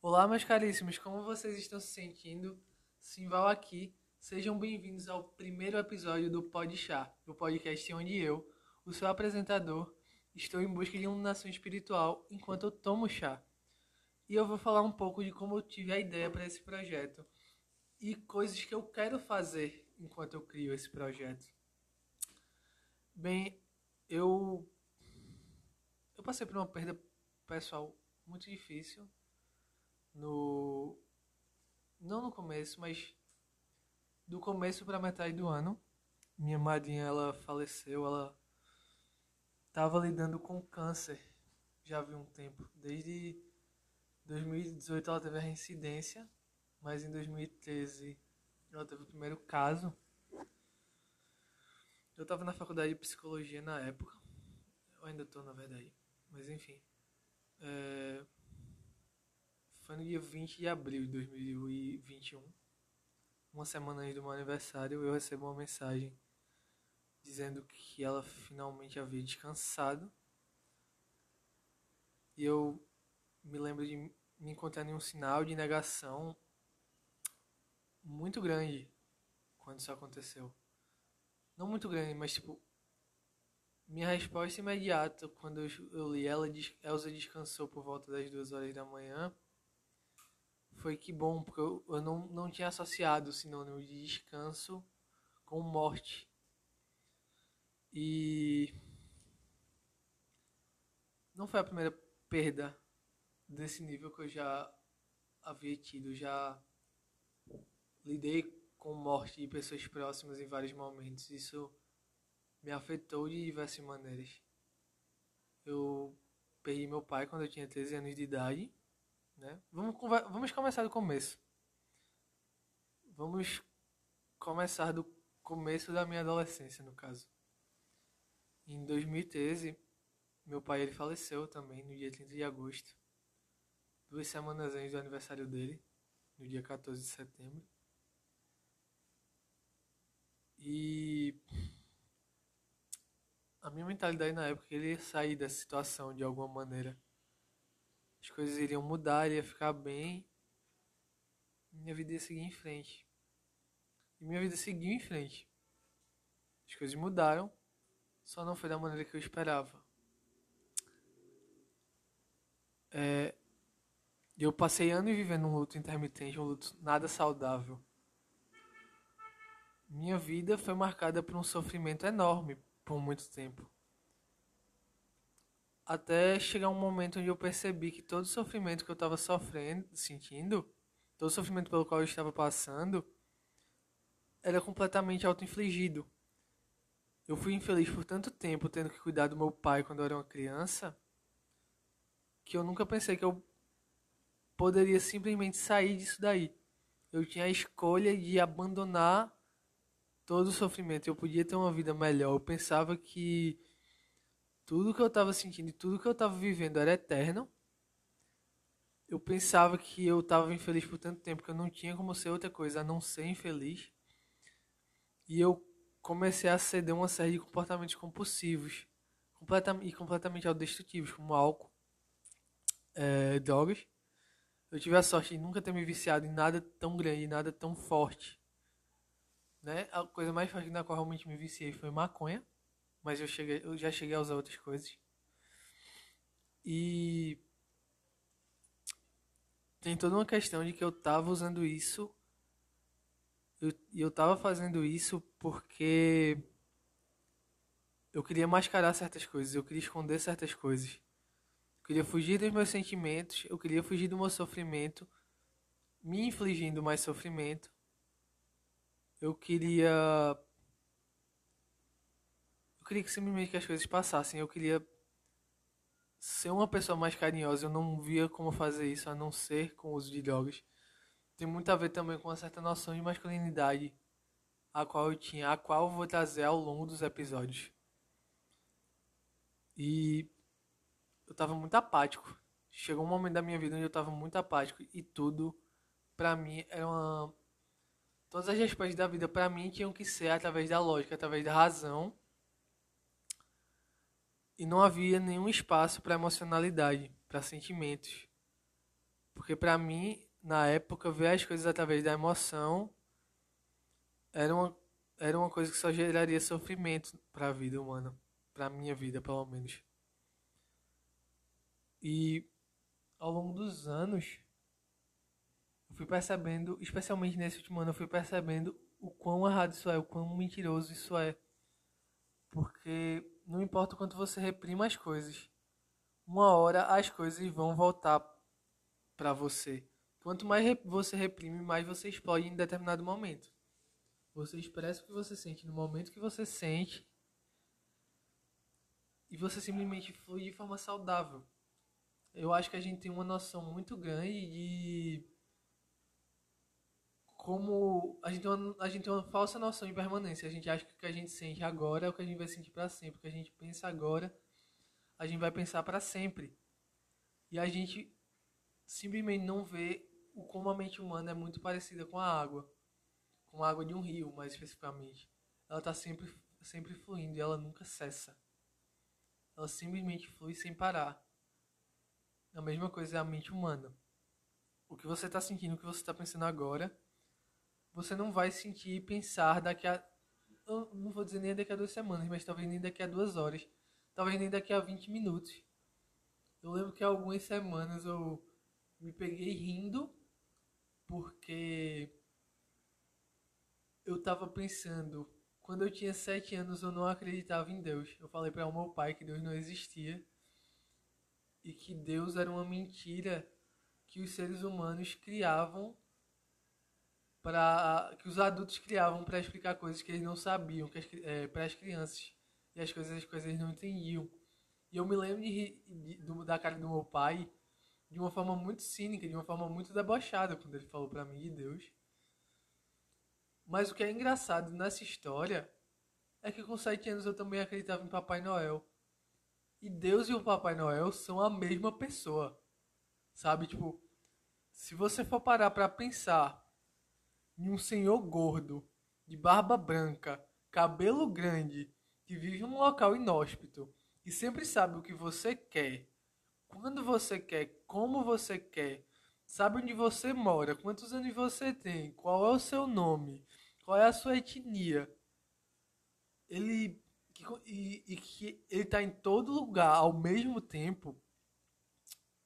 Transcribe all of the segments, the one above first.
Olá, meus caríssimos, como vocês estão se sentindo? Simval aqui. Sejam bem-vindos ao primeiro episódio do Pod Chá, o podcast onde eu, o seu apresentador, estou em busca de iluminação espiritual enquanto eu tomo chá. E eu vou falar um pouco de como eu tive a ideia para esse projeto e coisas que eu quero fazer enquanto eu crio esse projeto. Bem, eu eu passei por uma perda pessoal muito difícil no não no começo, mas do começo para metade do ano. Minha madrinha ela faleceu, ela estava lidando com câncer já havia um tempo. Desde 2018 ela teve a reincidência, mas em 2013 ela teve o primeiro caso. Eu estava na faculdade de psicologia na época. Eu ainda estou, na verdade. Mas enfim. É... Foi no dia 20 de abril de 2021. Uma semana antes do meu aniversário, eu recebo uma mensagem dizendo que ela finalmente havia descansado. E eu me lembro de me encontrar em um sinal de negação muito grande quando isso aconteceu. Não muito grande, mas tipo. Minha resposta imediata quando eu, li ela, Elsa descansou por volta das duas horas da manhã. Foi que bom, porque eu, eu não, não tinha associado o sinônimo de descanso com morte. E. Não foi a primeira perda desse nível que eu já havia tido. Já lidei com morte de pessoas próximas em vários momentos. Isso me afetou de diversas maneiras. Eu perdi meu pai quando eu tinha 13 anos de idade. Né? Vamos, vamos começar do começo. Vamos começar do começo da minha adolescência, no caso. Em 2013, meu pai ele faleceu também no dia 30 de agosto. Duas semanas antes do aniversário dele, no dia 14 de setembro. E a minha mentalidade na época ele sair dessa situação de alguma maneira. As coisas iriam mudar, ia ficar bem. Minha vida ia seguir em frente. E minha vida seguiu em frente. As coisas mudaram, só não foi da maneira que eu esperava. É, eu passei anos vivendo um luto intermitente, um luto nada saudável. Minha vida foi marcada por um sofrimento enorme por muito tempo. Até chegar um momento onde eu percebi que todo o sofrimento que eu estava sofrendo, sentindo, todo o sofrimento pelo qual eu estava passando, era completamente auto-infligido. Eu fui infeliz por tanto tempo tendo que cuidar do meu pai quando eu era uma criança, que eu nunca pensei que eu poderia simplesmente sair disso daí. Eu tinha a escolha de abandonar todo o sofrimento. Eu podia ter uma vida melhor. Eu pensava que tudo que eu estava sentindo e tudo que eu estava vivendo era eterno. Eu pensava que eu estava infeliz por tanto tempo que eu não tinha como ser outra coisa a não ser infeliz. E eu comecei a ceder uma série de comportamentos compulsivos completamente, e completamente autodestrutivos, como álcool, é, drogas. Eu tive a sorte de nunca ter me viciado em nada tão grande, nada tão forte né? A coisa mais forte na qual realmente me viciei foi maconha, mas eu, cheguei, eu já cheguei a usar outras coisas. E tem toda uma questão de que eu tava usando isso e eu, eu tava fazendo isso porque eu queria mascarar certas coisas, eu queria esconder certas coisas. Eu queria fugir dos meus sentimentos, eu queria fugir do meu sofrimento, me infligindo mais sofrimento eu queria. Queria que simplesmente que as coisas passassem. Eu queria ser uma pessoa mais carinhosa. Eu não via como fazer isso a não ser com o uso de drogas. Tem muito a ver também com uma certa noção de masculinidade a qual eu tinha, a qual eu vou trazer ao longo dos episódios. E eu tava muito apático. Chegou um momento da minha vida onde eu tava muito apático e tudo para mim era uma Todas as respostas da vida para mim tinham que ser através da lógica, através da razão. E não havia nenhum espaço para emocionalidade, para sentimentos. Porque para mim, na época, ver as coisas através da emoção era uma, era uma coisa que só geraria sofrimento para a vida humana, para minha vida, pelo menos. E ao longo dos anos, eu fui percebendo, especialmente nesse último ano, eu fui percebendo o quão errado isso é, o quão mentiroso isso é. Porque não importa o quanto você reprima as coisas, uma hora as coisas vão voltar para você. Quanto mais você reprime, mais você explode em determinado momento. Você expressa o que você sente no momento que você sente e você simplesmente flui de forma saudável. Eu acho que a gente tem uma noção muito grande de como a gente, tem uma, a gente tem uma falsa noção de permanência. A gente acha que o que a gente sente agora é o que a gente vai sentir para sempre. O que a gente pensa agora, a gente vai pensar para sempre. E a gente simplesmente não vê o como a mente humana é muito parecida com a água, com a água de um rio, mais especificamente. Ela está sempre, sempre fluindo e ela nunca cessa. Ela simplesmente flui sem parar. A mesma coisa é a mente humana. O que você está sentindo, o que você está pensando agora você não vai sentir e pensar daqui a. não vou dizer nem daqui a duas semanas, mas talvez nem daqui a duas horas. Talvez nem daqui a 20 minutos. Eu lembro que algumas semanas eu me peguei rindo porque eu tava pensando. Quando eu tinha sete anos eu não acreditava em Deus. Eu falei para o meu pai que Deus não existia e que Deus era uma mentira que os seres humanos criavam para que os adultos criavam para explicar coisas que eles não sabiam que é, para as crianças. E as coisas as coisas não entendiam. E eu me lembro de, de, de, da cara do meu pai de uma forma muito cínica de uma forma muito debochada quando ele falou para mim de Deus. Mas o que é engraçado nessa história é que com sete anos eu também acreditava em Papai Noel. E Deus e o Papai Noel são a mesma pessoa. Sabe tipo se você for parar para pensar em um senhor gordo, de barba branca, cabelo grande, que vive em um local inóspito e sempre sabe o que você quer, quando você quer, como você quer, sabe onde você mora, quantos anos você tem, qual é o seu nome, qual é a sua etnia. Ele e, e que ele está em todo lugar ao mesmo tempo.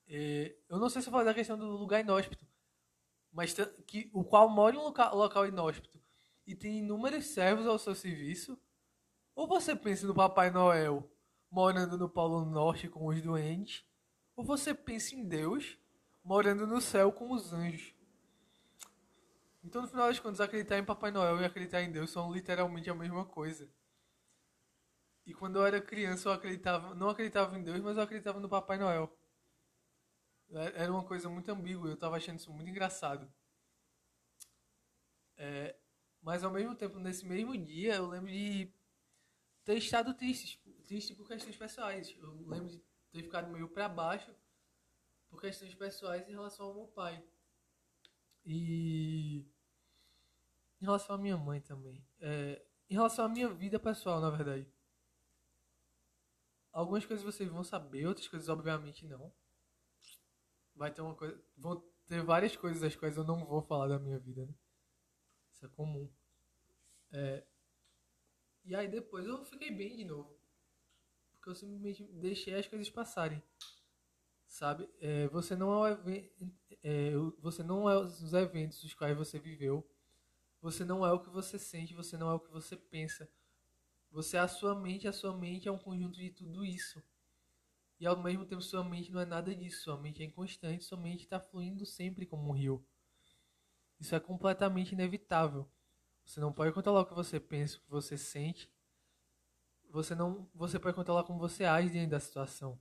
É, eu não sei se eu falar da questão do lugar inóspito, mas que, o qual mora em um local, local inóspito e tem inúmeros servos ao seu serviço? Ou você pensa no Papai Noel morando no Polo Norte com os doentes? Ou você pensa em Deus morando no céu com os anjos? Então, no final das contas, acreditar em Papai Noel e acreditar em Deus são literalmente a mesma coisa. E quando eu era criança, eu acreditava, não acreditava em Deus, mas eu acreditava no Papai Noel. É, era uma coisa muito ambígua, eu tava achando isso muito engraçado. É, mas ao mesmo tempo, nesse mesmo dia, eu lembro de ter estado triste, triste por questões pessoais. Eu lembro de ter ficado meio para baixo por questões pessoais em relação ao meu pai. E em relação à minha mãe também. É, em relação à minha vida pessoal, na verdade. Algumas coisas vocês vão saber, outras coisas obviamente não vai ter uma coisa. Vão ter várias coisas das quais eu não vou falar da minha vida, né? Isso é comum. É, e aí depois eu fiquei bem de novo. Porque eu simplesmente deixei as coisas passarem. Sabe? É, você não é, é, você não é os eventos os quais você viveu. Você não é o que você sente, você não é o que você pensa. Você é a sua mente, a sua mente é um conjunto de tudo isso. E ao mesmo tempo sua mente não é nada disso, sua mente é inconstante, sua mente está fluindo sempre como um rio. Isso é completamente inevitável. Você não pode controlar o que você pensa, o que você sente. Você não, você pode controlar como você age dentro da situação.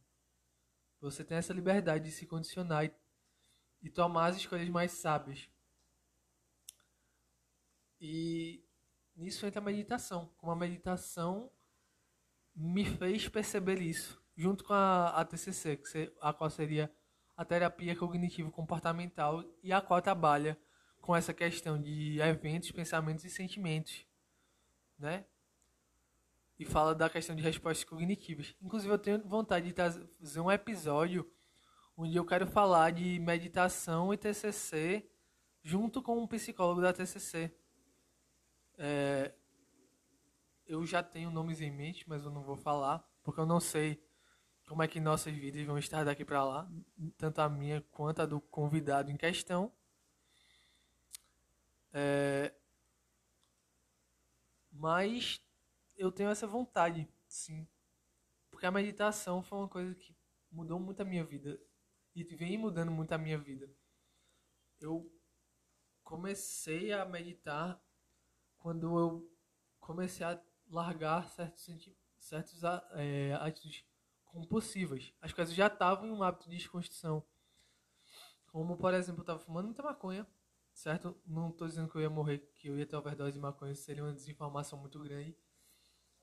Você tem essa liberdade de se condicionar e, e tomar as escolhas mais sábias. E nisso entra a meditação. Como a meditação me fez perceber isso junto com a, a TCC, que a qual seria a terapia cognitivo-comportamental e a qual trabalha com essa questão de eventos, pensamentos e sentimentos, né? E fala da questão de respostas cognitivas. Inclusive, eu tenho vontade de fazer um episódio onde eu quero falar de meditação e TCC junto com um psicólogo da TCC. É, eu já tenho nomes em mente, mas eu não vou falar, porque eu não sei como é que nossas vidas vão estar daqui para lá, tanto a minha quanto a do convidado em questão. É, mas eu tenho essa vontade, sim. Porque a meditação foi uma coisa que mudou muito a minha vida. E vem mudando muito a minha vida. Eu comecei a meditar quando eu comecei a largar certos, certos é, compulsivas. As coisas já estavam em um hábito de desconstrução. Como, por exemplo, eu estava fumando muita maconha, certo? Não estou dizendo que eu ia morrer, que eu ia ter overdose de maconha, seria uma desinformação muito grande.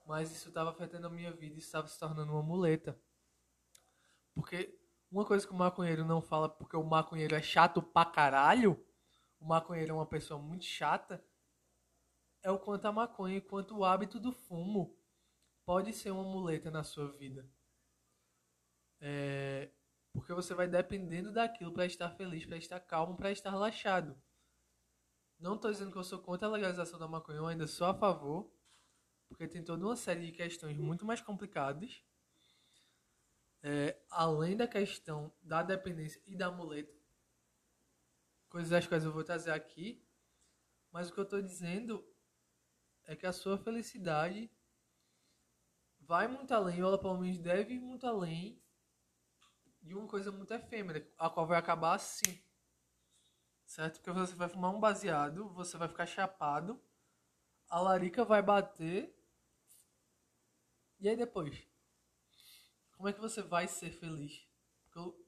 Mas isso estava afetando a minha vida e estava se tornando uma muleta. Porque uma coisa que o maconheiro não fala, porque o maconheiro é chato pra caralho, o maconheiro é uma pessoa muito chata, é o quanto a maconha e quanto o hábito do fumo pode ser uma muleta na sua vida. É, porque você vai dependendo daquilo para estar feliz, para estar calmo, para estar relaxado. Não estou dizendo que eu sou contra a legalização da maconha, eu ainda sou a favor, porque tem toda uma série de questões muito mais complicadas, é, além da questão da dependência e da muleta, coisas das quais eu vou trazer aqui, mas o que eu estou dizendo é que a sua felicidade vai muito além, ou ela pelo menos deve ir muito além de uma coisa muito efêmera, a qual vai acabar assim. Certo? Porque você vai fumar um baseado, você vai ficar chapado, a larica vai bater. E aí depois? Como é que você vai ser feliz? Porque eu,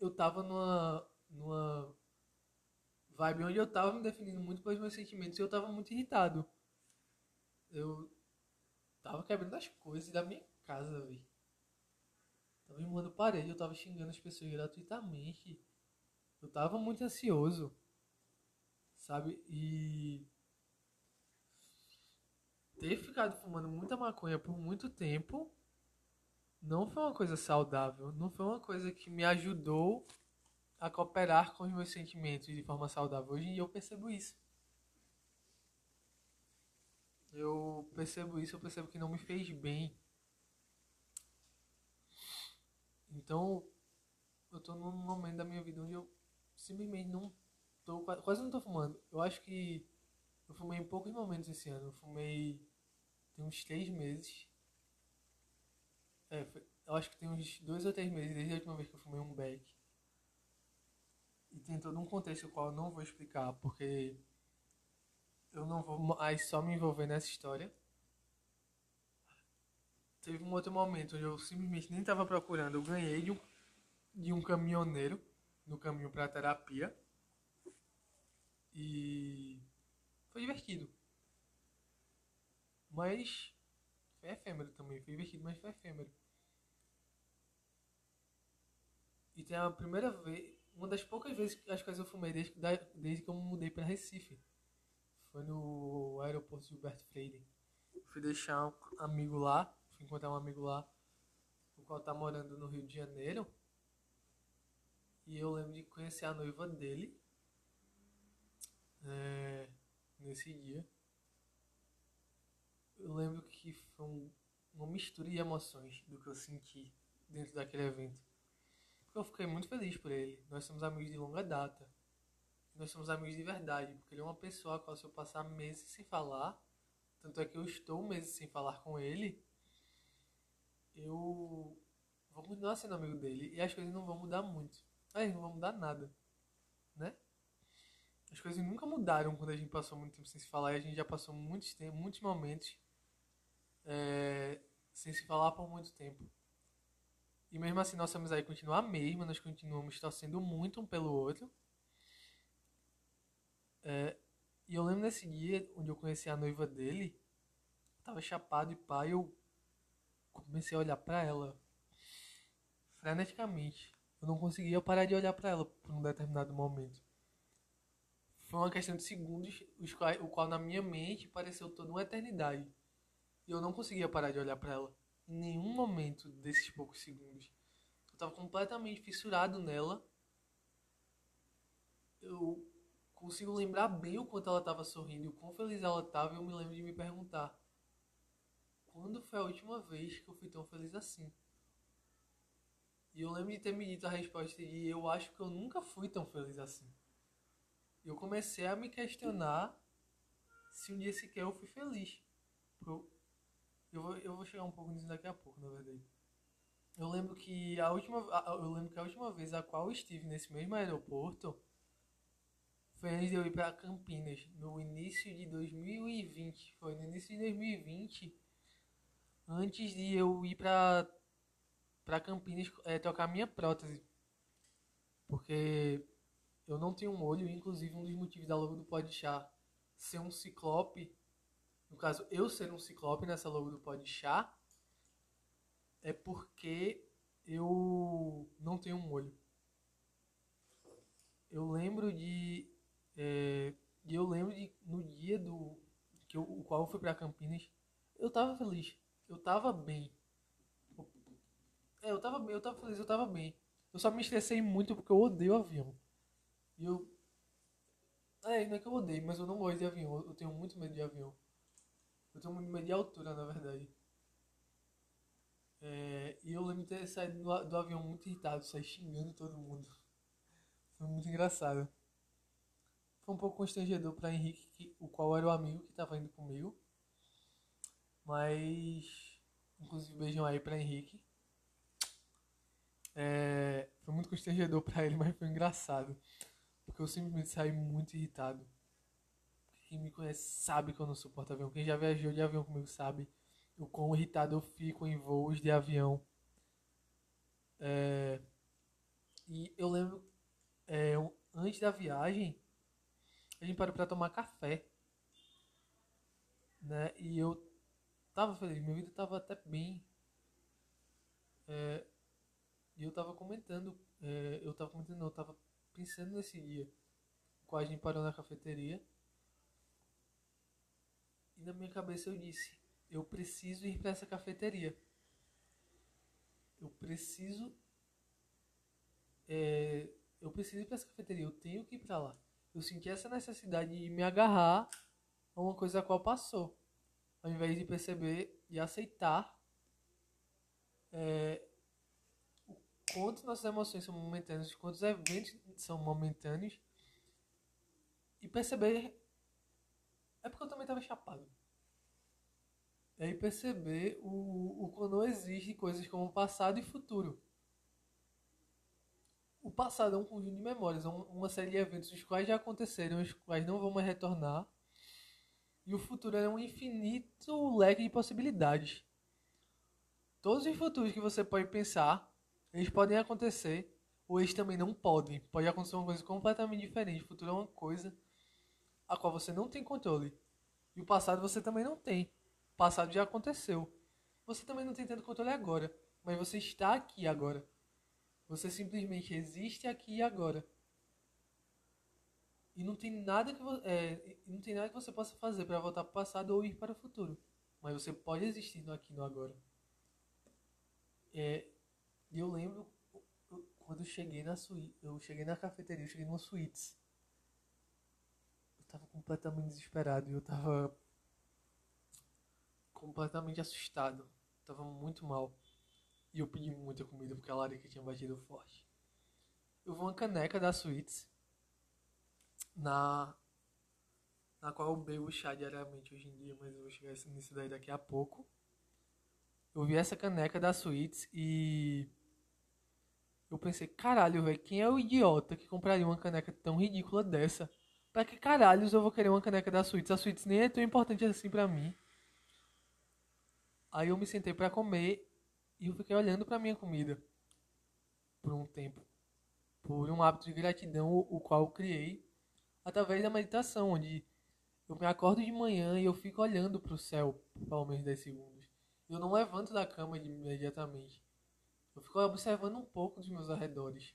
eu tava numa, numa vibe onde eu tava me definindo muito pelos meus sentimentos e eu tava muito irritado. Eu tava quebrando as coisas da minha casa, velho. Tava rimando parede, eu tava xingando as pessoas gratuitamente. Eu tava muito ansioso. Sabe? E. Ter ficado fumando muita maconha por muito tempo não foi uma coisa saudável. Não foi uma coisa que me ajudou a cooperar com os meus sentimentos de forma saudável. Hoje em dia eu percebo isso. Eu percebo isso, eu percebo que não me fez bem então, eu tô num momento da minha vida onde eu simplesmente não tô, quase não tô fumando. Eu acho que eu fumei em poucos momentos esse ano. Eu fumei tem uns três meses. É, foi, eu acho que tem uns dois ou três meses desde a última vez que eu fumei um beck. E tem todo um contexto o qual eu não vou explicar, porque eu não vou mais só me envolver nessa história teve um outro momento onde eu simplesmente nem estava procurando. Eu ganhei de um, de um caminhoneiro no caminho para terapia. E foi divertido. Mas foi efêmero também. Foi divertido, mas foi efêmero. E tem a primeira vez, uma das poucas vezes que as coisas eu fumei desde, desde que eu mudei para Recife. Foi no aeroporto Gilberto Freire. Fui deixar um amigo lá fui encontrar um amigo lá, o qual tá morando no Rio de Janeiro. E eu lembro de conhecer a noiva dele é, nesse dia. Eu lembro que foi um, uma mistura de emoções do que eu senti dentro daquele evento. Porque eu fiquei muito feliz por ele. Nós somos amigos de longa data. Nós somos amigos de verdade, porque ele é uma pessoa a qual se eu passar meses sem falar, tanto é que eu estou meses sem falar com ele, eu vou continuar sendo amigo dele e as coisas não vão mudar muito. Aí não vão mudar nada, né? As coisas nunca mudaram quando a gente passou muito tempo sem se falar e a gente já passou muitos, muitos momentos é, sem se falar por muito tempo. E mesmo assim nossa amizade continua a mesma, nós continuamos torcendo muito um pelo outro. É, e eu lembro nesse dia onde eu conheci a noiva dele, tava chapado e pai, eu comecei a olhar para ela freneticamente. Eu não conseguia parar de olhar para ela por um determinado momento. Foi uma questão de segundos, os o qual na minha mente pareceu toda uma eternidade. E eu não conseguia parar de olhar para ela. Em nenhum momento desses poucos segundos. Eu Eu tava completamente fissurado nela. Eu consigo lembrar bem o quanto ela tava sorrindo e o quão feliz ela tava. E eu me lembro de me perguntar: quando foi a última vez que eu fui tão feliz assim? E eu lembro de ter me dito a resposta e eu acho que eu nunca fui tão feliz assim. Eu comecei a me questionar se um dia sequer eu fui feliz. Eu, vou, eu vou chegar um pouco nisso daqui a pouco, na verdade. Eu lembro que a última, eu lembro que a última vez a qual eu estive nesse mesmo aeroporto foi antes de eu ir para Campinas, no início de 2020. Foi no início de 2020, antes de eu ir para para Campinas é, trocar minha prótese. Porque eu não tenho um olho, inclusive um dos motivos da logo do Podchá ser um ciclope, no caso eu ser um ciclope nessa logo do Podchá, é porque eu não tenho um olho. Eu lembro de. É, eu lembro de no dia do. Que eu, o qual eu fui pra Campinas, eu tava feliz. Eu tava bem. É, eu tava bem, eu tava feliz, eu tava bem. Eu só me estressei muito porque eu odeio avião. E eu. É, não é que eu odeio, mas eu não gosto de avião. Eu tenho muito medo de avião. Eu tenho muito medo de altura, na verdade. É, e eu lembro de ter saído do, do avião muito irritado, sair xingando todo mundo. Foi muito engraçado. Foi um pouco constrangedor para Henrique, que, o qual era o amigo que estava indo comigo. Mas, inclusive, beijão aí para Henrique. É, foi muito constrangedor para ele, mas foi engraçado. Porque eu simplesmente saí muito irritado. Quem me conhece sabe que eu não suporto avião. Quem já viajou de avião comigo sabe o quão irritado eu fico em voos de avião. É, e eu lembro, é, antes da viagem, a gente parou para tomar café. Né? E eu tava feliz, minha vida tava até bem. É, e eu tava comentando, é, eu tava comentando, não, eu tava pensando nesse dia. Quando a gente parou na cafeteria. E na minha cabeça eu disse: eu preciso ir para essa cafeteria. Eu preciso. É, eu preciso ir para essa cafeteria. Eu tenho que ir para lá. Eu senti essa necessidade de me agarrar a uma coisa a qual passou. Ao invés de perceber e aceitar é, o quanto nossas emoções são momentâneas, quantos eventos são momentâneos. E perceber. É porque eu também estava chapado. E aí perceber o, o quando não existe coisas como passado e futuro. O passado é um conjunto de memórias, é uma série de eventos os quais já aconteceram, os quais não vão mais retornar. E o futuro é um infinito leque de possibilidades. Todos os futuros que você pode pensar, eles podem acontecer, ou eles também não podem. Pode acontecer uma coisa completamente diferente. O futuro é uma coisa a qual você não tem controle. E o passado você também não tem passado já aconteceu. Você também não tem tanto controle agora, mas você está aqui agora. Você simplesmente existe aqui e agora. E não tem nada que, é, não tem nada que você possa fazer para voltar para o passado ou ir para o futuro. Mas você pode existir no aqui no agora. É, eu lembro quando eu cheguei na suíte, eu cheguei na cafeteria, eu cheguei numa suítes. Eu tava completamente desesperado eu tava completamente assustado. Tava muito mal. E eu pedi muita comida porque a larica tinha batido forte. Eu vi uma caneca da Suítes na na qual eu bebo chá diariamente hoje em dia, mas eu vou chegar nisso daí daqui a pouco. Eu vi essa caneca da Suítes e eu pensei, caralho, velho, quem é o idiota que compraria uma caneca tão ridícula dessa? Pra que caralhos eu vou querer uma caneca da Suítes? A Suítes nem é tão importante assim pra mim. Aí eu me sentei para comer e eu fiquei olhando para minha comida por um tempo, por um hábito de gratidão o qual eu criei através da meditação, onde eu me acordo de manhã e eu fico olhando para o céu por pelo menos 10 segundos. Eu não levanto da cama imediatamente. Eu fico observando um pouco dos meus arredores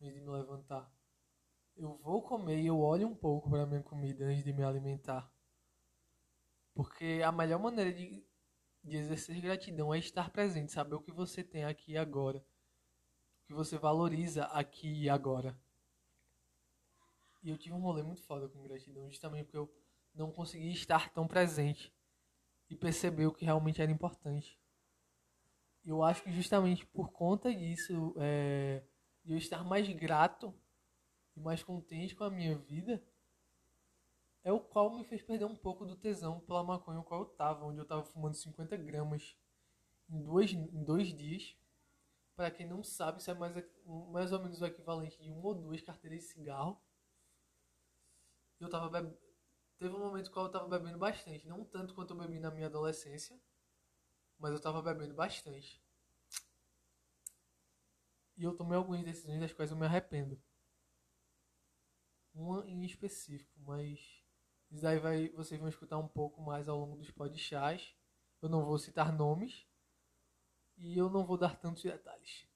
antes de me levantar. Eu vou comer e eu olho um pouco para minha comida antes de me alimentar. Porque a melhor maneira de de exercer gratidão é estar presente, saber o que você tem aqui e agora. Porque você valoriza aqui e agora. E eu tive um rolê muito foda com gratidão, justamente porque eu não consegui estar tão presente e perceber o que realmente era importante. Eu acho que justamente por conta disso, é, de eu estar mais grato e mais contente com a minha vida, é o qual me fez perder um pouco do tesão pela maconha o qual eu tava, onde eu tava fumando 50 gramas em dois, em dois dias. Para quem não sabe, isso é mais, mais ou menos o equivalente de uma ou duas carteiras de cigarro. Eu tava. Teve um momento qual eu tava bebendo bastante. Não tanto quanto eu bebi na minha adolescência. Mas eu tava bebendo bastante. E eu tomei algumas decisões das quais eu me arrependo. Uma em específico, mas isso daí vai, vocês vão escutar um pouco mais ao longo dos podcasts. Eu não vou citar nomes e eu não vou dar tantos detalhes.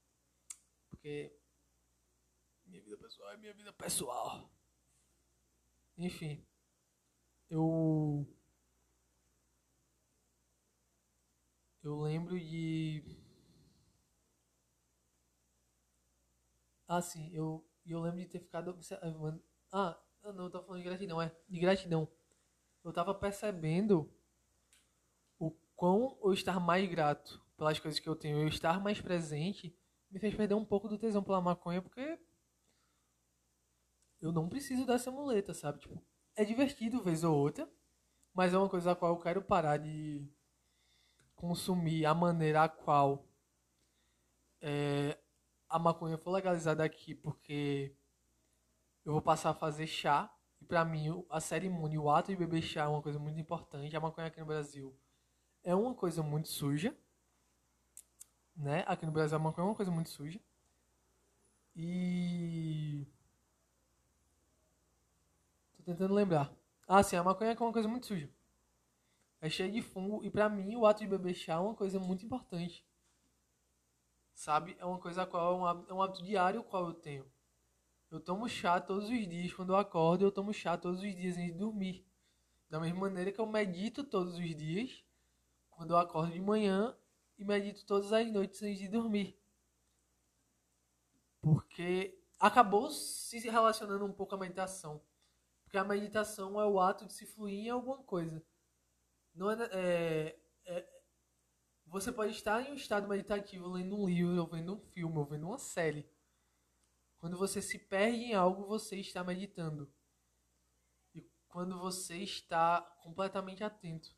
Porque minha vida pessoal é minha vida pessoal. Enfim, eu eu lembro de ah sim, eu eu lembro de ter ficado observando ah não, eu tô falando de gratidão, é de gratidão. Eu tava percebendo o quão eu estar mais grato pelas coisas que eu tenho, eu estar mais presente, me fez perder um pouco do tesão pela maconha, porque eu não preciso dessa muleta, sabe? Tipo, é divertido vez ou outra, mas é uma coisa a qual eu quero parar de consumir a maneira a qual é, a maconha foi legalizada aqui, porque eu vou passar a fazer chá. E para mim, a cerimônia, o ato de beber chá é uma coisa muito importante. A maconha aqui no Brasil é uma coisa muito suja. Né? Aqui no Brasil a maconha é uma coisa muito suja. E. Tentando lembrar. Ah, sim, a maconha é uma coisa muito suja. É cheio de fungo. E pra mim, o ato de beber chá é uma coisa muito importante. Sabe? É uma coisa qual é um hábito, é um hábito diário qual eu tenho. Eu tomo chá todos os dias quando eu acordo, eu tomo chá todos os dias antes de dormir. Da mesma maneira que eu medito todos os dias quando eu acordo de manhã e medito todas as noites antes de dormir. Porque acabou se relacionando um pouco à meditação. Porque a meditação é o ato de se fluir em alguma coisa. Não é, é, é, você pode estar em um estado meditativo lendo um livro, ou vendo um filme, ou vendo uma série. Quando você se perde em algo, você está meditando. E quando você está completamente atento.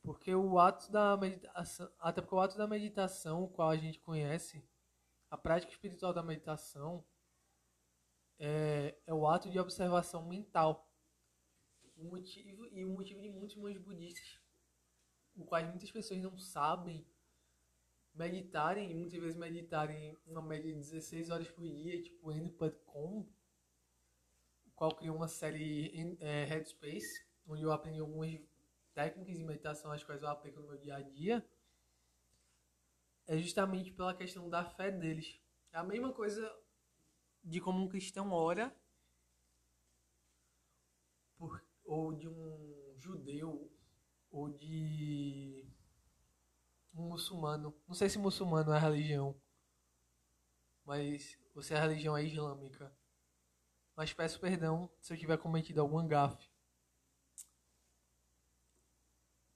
Porque o ato da meditação, até porque o ato da meditação, o qual a gente conhece, a prática espiritual da meditação, é, é o ato de observação mental. O motivo, e o motivo de muitos monges budistas, o qual muitas pessoas não sabem, meditarem, muitas vezes meditarem uma média de 16 horas por dia, tipo N.com, o qual criou uma série é, Headspace, onde eu aprendi algumas técnicas de meditação, as quais eu aplico no meu dia a dia, é justamente pela questão da fé deles. É a mesma coisa de como um cristão ora, por, ou de um judeu, ou de um muçulmano. Não sei se muçulmano é religião, mas você é a religião é islâmica. Mas peço perdão se eu tiver cometido algum gafe.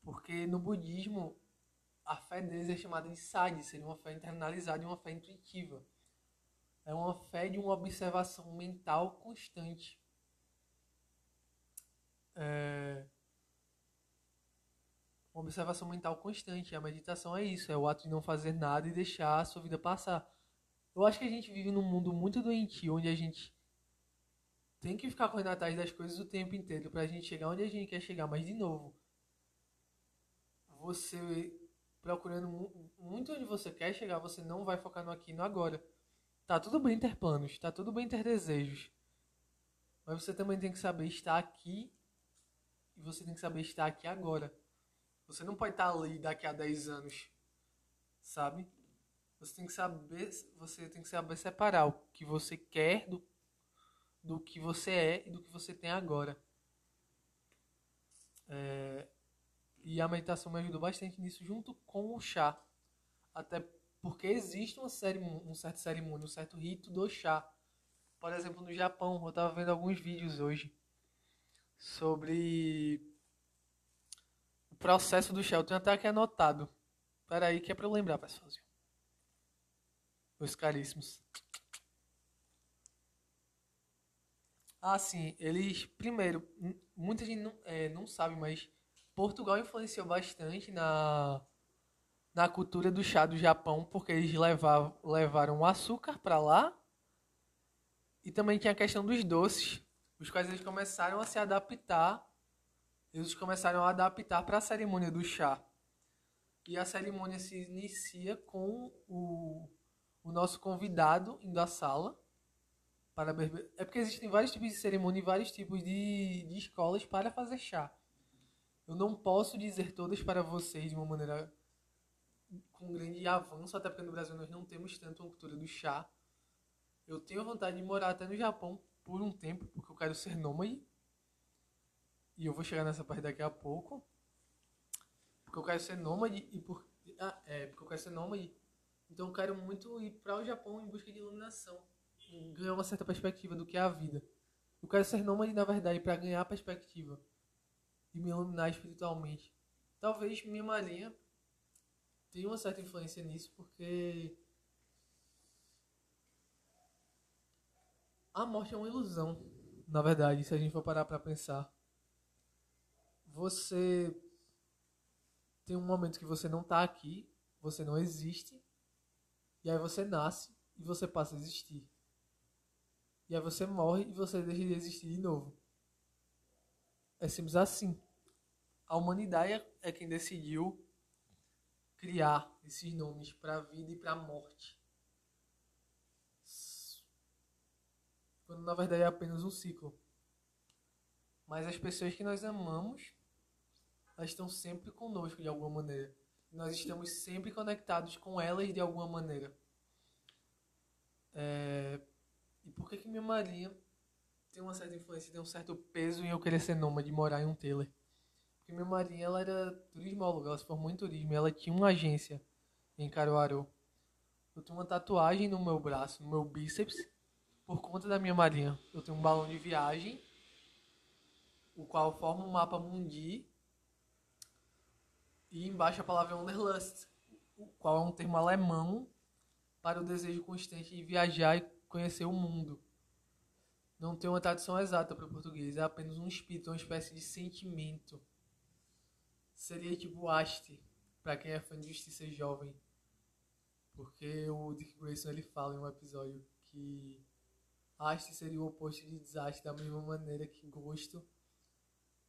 Porque no budismo, a fé deles é chamada de sadi, seria uma fé internalizada e uma fé intuitiva. É uma fé de uma observação mental constante. É, uma observação mental constante. A meditação é isso, é o ato de não fazer nada e deixar a sua vida passar. Eu acho que a gente vive num mundo muito doentio, onde a gente tem que ficar correndo atrás das coisas o tempo inteiro pra gente chegar onde a gente quer chegar. Mas, de novo, você procurando muito onde você quer chegar, você não vai focar no aqui e no agora. Tá tudo bem ter planos, tá tudo bem ter desejos. Mas você também tem que saber estar aqui e você tem que saber estar aqui agora. Você não pode estar ali daqui a 10 anos, sabe? Você tem que saber, você tem que saber separar o que você quer do, do que você é e do que você tem agora. É, e a meditação me ajudou bastante nisso, junto com o chá. Até Porque existe uma série, um certo cerimônia, um certo rito do chá. Por exemplo, no Japão, eu estava vendo alguns vídeos hoje sobre o processo do chá. Eu tenho até aqui anotado. Espera aí que é para eu lembrar, pessoal. Meus caríssimos. Ah, sim. Eles, primeiro, muita gente não, é, não sabe, mas Portugal influenciou bastante na, na cultura do chá do Japão, porque eles levavam, levaram açúcar para lá. E também tinha a questão dos doces, os quais eles começaram a se adaptar. Eles começaram a adaptar para a cerimônia do chá. E a cerimônia se inicia com o, o nosso convidado indo à sala para beber. É porque existem vários tipos de cerimônia e vários tipos de, de escolas para fazer chá. Eu não posso dizer todas para vocês de uma maneira com grande avanço, até porque no Brasil nós não temos tanto uma cultura do chá. Eu tenho vontade de morar até no Japão por um tempo, porque eu quero ser nômade. E eu vou chegar nessa parte daqui a pouco. Porque eu quero ser nômade e por... Ah, é, porque eu quero ser nômade. Então eu quero muito ir para o Japão em busca de iluminação. Ganhar uma certa perspectiva do que é a vida. Eu quero ser nômade, na verdade, para ganhar perspectiva. E me iluminar espiritualmente. Talvez minha marinha tenha uma certa influência nisso, porque a morte é uma ilusão, na verdade, se a gente for parar para pensar. Você tem um momento que você não está aqui, você não existe, e aí você nasce e você passa a existir. E aí você morre e você deixa de existir de novo. É simples assim. A humanidade é quem decidiu criar esses nomes para a vida e para a morte. Quando na verdade é apenas um ciclo. Mas as pessoas que nós amamos, elas estão sempre conosco de alguma maneira. Nós estamos sempre conectados com elas de alguma maneira. É... E por que que minha Maria tem uma certa influência, tem um certo peso em eu querer ser nômade, morar em um trailer? Porque minha madrinha, ela era turismóloga, ela se formou em turismo ela tinha uma agência em Caruaru. Eu tenho uma tatuagem no meu braço, no meu bíceps, por conta da minha madrinha. Eu tenho um balão de viagem, o qual forma um mapa mundi, e embaixo a palavra Wanderlust, o qual é um termo alemão para o desejo constante de viajar e conhecer o mundo. Não tem uma tradução exata para o português, é apenas um espírito, uma espécie de sentimento seria tipo Haste, para quem é fã de Justiça Jovem. Porque o Dick Grayson ele fala em um episódio que haste seria o oposto de desastre, da mesma maneira que gosto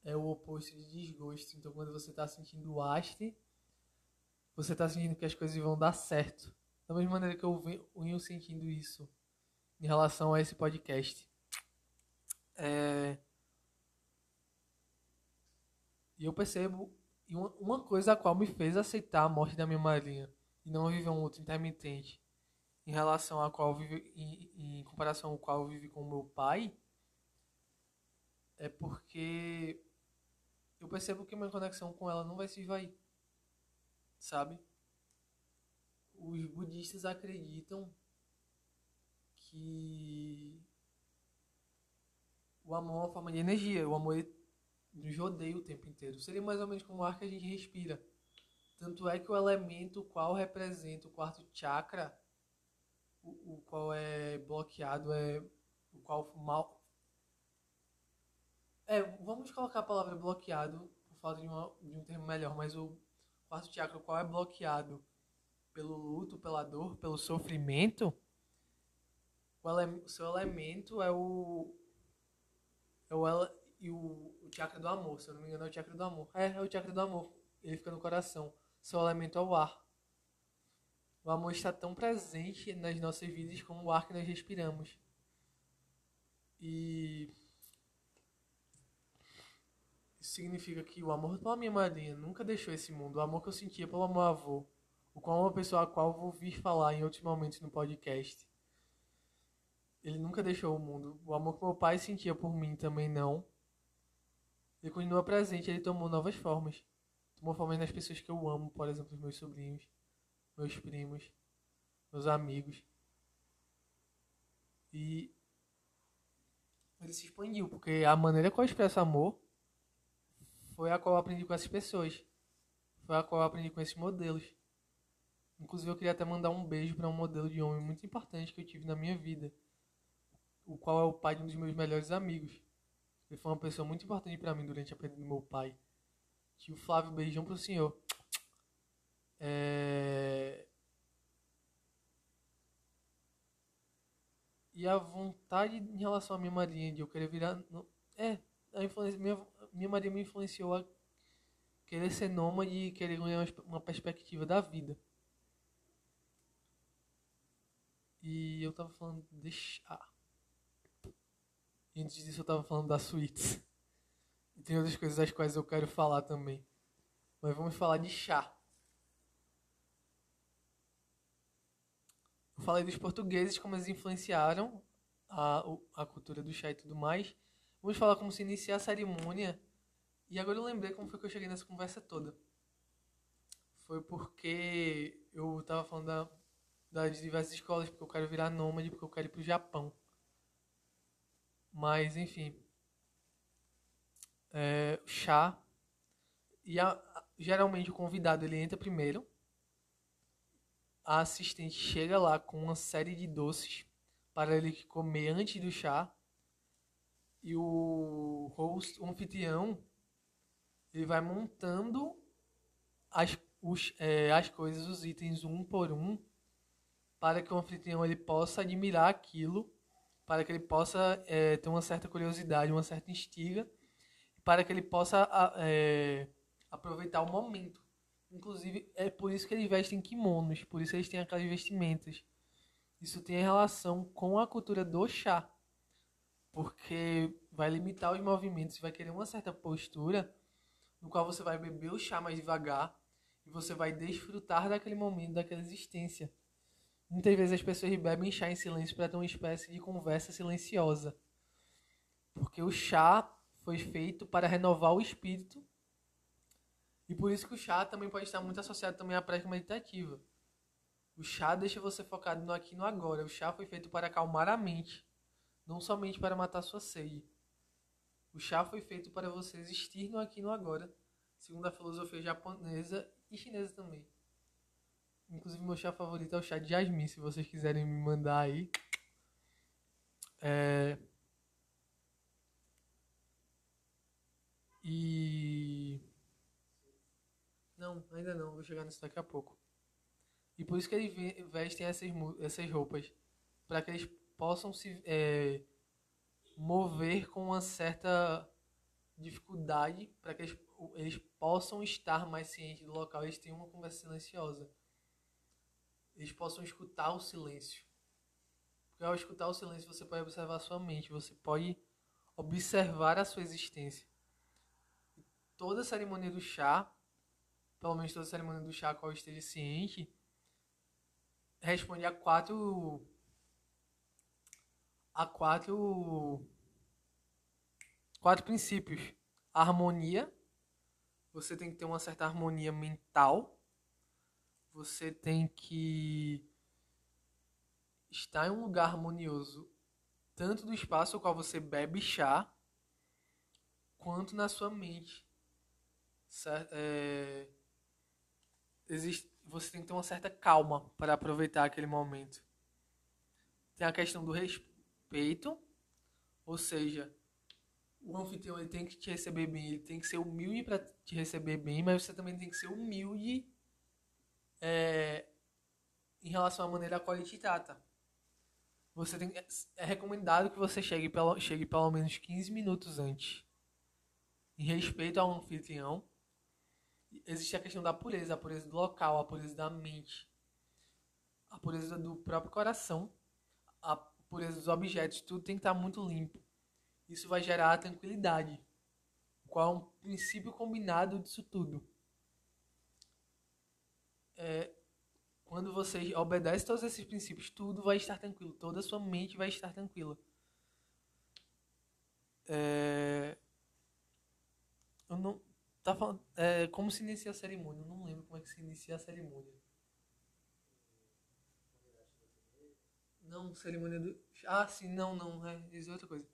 é o oposto de desgosto. Então quando você está sentindo haste, você está sentindo que as coisas vão dar certo. Da mesma maneira que eu venho sentindo isso em relação a esse podcast. É... E eu percebo e uma, uma coisa a qual me fez aceitar a morte da minha madrinha e não viver um outro intermitente em relação a qual vive em, em comparação ao qual eu vivi com meu pai é porque eu percebo que minha conexão com ela não vai se esvair sabe? Os budistas acreditam que o amor é uma forma de energia o amor nos rodeia o tempo inteiro. Seria mais ou menos como o ar que a gente respira. Tanto é que o elemento qual representa o quarto chakra, o, o qual é bloqueado, é o qual mal. É, vamos colocar a palavra bloqueado, por falta de, uma, de um termo melhor, mas o quarto chakra, o qual é bloqueado pelo luto, pela dor, pelo sofrimento, o, ele, o seu elemento é o. É o, e o, o chakra do amor, se eu não me engano é o chakra do amor. É, é o chakra do amor. Ele fica no coração. Seu elemento é o ar. O amor está tão presente nas nossas vidas como o ar que nós respiramos. E isso significa que o amor pela minha madrinha nunca deixou esse mundo. O amor que eu sentia pelo meu avô, o qual é uma pessoa a qual vou vir falar em outros momentos no podcast. Ele nunca deixou o mundo. O amor que meu pai sentia por mim também não. Ele continua presente, ele tomou novas formas. Tomou formas nas pessoas que eu amo, por exemplo, meus sobrinhos, meus primos. meus amigos. E ele se expandiu, porque a maneira como eu expresso amor foi a qual eu aprendi com essas pessoas. Foi a qual eu aprendi com esses modelos. Inclusive eu queria até mandar um beijo para um modelo de homem muito importante que eu tive na minha vida, o qual é o pai de um dos meus melhores amigos. Ele foi uma pessoa muito importante para mim durante a perda do meu pai. Tio Flávio, beijão pro senhor. É... E a vontade em relação à minha madrinha de eu querer virar. É, a influência, minha, minha madrinha me influenciou a querer ser nômade e querer ganhar uma perspectiva da vida. E eu tava falando de chá. E antes disso eu tava falando da suíte. E tem outras coisas das quais eu quero falar também. Mas vamos falar de chá. Eu falei dos portugueses, como eles influenciaram a, a cultura do chá e tudo mais. Vamos falar como se inicia a cerimônia. E agora eu lembrei como foi que eu cheguei nessa conversa toda. Foi porque eu tava falando da, das diversas escolas, porque eu quero virar nômade, porque eu quero ir pro Japão. Mas, enfim. É, chá. E a, geralmente o convidado ele entra primeiro a assistente chega lá com uma série de doces para ele comer antes do chá. E o host, o anfitrião, ele vai montando as, os, é, as coisas, os itens um por um, para que o anfitrião ele possa admirar aquilo, para que ele possa é, ter uma certa curiosidade, uma certa instiga, para que ele possa é, aproveitar o momento. Inclusive, é por isso que eles vestem kimonos, por isso eles têm aquelas vestimentas. Isso tem relação com a cultura do chá, porque vai limitar os movimentos, vai querer uma certa postura, no qual você vai beber o chá mais devagar e você vai desfrutar daquele momento, daquela existência. Muitas vezes as pessoas bebem chá em silêncio para ter uma espécie de conversa silenciosa, porque o chá foi feito para renovar o espírito e por isso que o chá também pode estar muito associado também à prática meditativa. O chá deixa você focado no aqui e no agora. O chá foi feito para acalmar a mente, não somente para matar sua sede. O chá foi feito para você existir no aqui e no agora, segundo a filosofia japonesa e chinesa também. Inclusive, meu chá favorito é o chá de jasmim, se vocês quiserem me mandar aí. É... E não, ainda não, vou chegar nisso daqui a pouco. E por isso que eles vestem essas, essas roupas, para que eles possam se é, mover com uma certa dificuldade, para que eles, eles possam estar mais cientes do local, eles tenham uma conversa silenciosa. Eles possam escutar o silêncio. Porque ao escutar o silêncio você pode observar a sua mente, você pode observar a sua existência. Toda a cerimônia do chá pelo menos toda a cerimônia do chá qual esteja ciente, responde a quatro a quatro quatro princípios. A harmonia, você tem que ter uma certa harmonia mental. Você tem que estar em um lugar harmonioso, tanto do espaço ao qual você bebe chá, quanto na sua mente. É existe, você tem que ter uma certa calma para aproveitar aquele momento. Tem a questão do respeito, ou seja, o anfitrião ele tem que te receber bem, ele tem que ser humilde para te receber bem, mas você também tem que ser humilde é, em relação à maneira a qual ele te trata. Você tem, é recomendado que você chegue pelo, chegue pelo menos 15 minutos antes. Em respeito ao anfitrião, existe a questão da pureza, a pureza do local, a pureza da mente, a pureza do próprio coração, a pureza dos objetos, tudo tem que estar muito limpo. Isso vai gerar a tranquilidade, qual é um princípio combinado disso tudo. É, quando você obedece todos esses princípios, tudo vai estar tranquilo, toda a sua mente vai estar tranquila. É, eu não, Tá falando, é, como se inicia a cerimônia? Eu não lembro como é que se inicia a cerimônia. Não, cerimônia do. Ah, sim, não, não, é, isso é outra coisa.